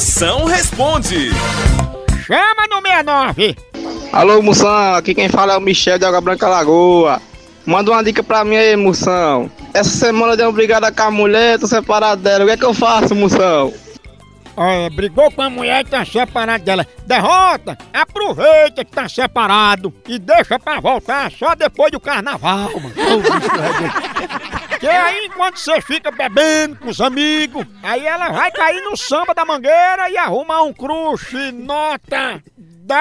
Moção responde. Chama no 69. Alô, Moção, aqui quem fala é o Michel de Água Branca Lagoa. Manda uma dica pra mim aí, Moção. Essa semana eu dei uma brigada com a mulher, tô separado dela. O que é que eu faço, Moção? Olha, brigou com a mulher e tá separado dela. Derrota! Aproveita que tá separado e deixa pra voltar só depois do carnaval, mano. Ô, bicho, é que aí, enquanto você fica bebendo com os amigos, aí ela vai cair no samba da mangueira e arrumar um crush nota 10!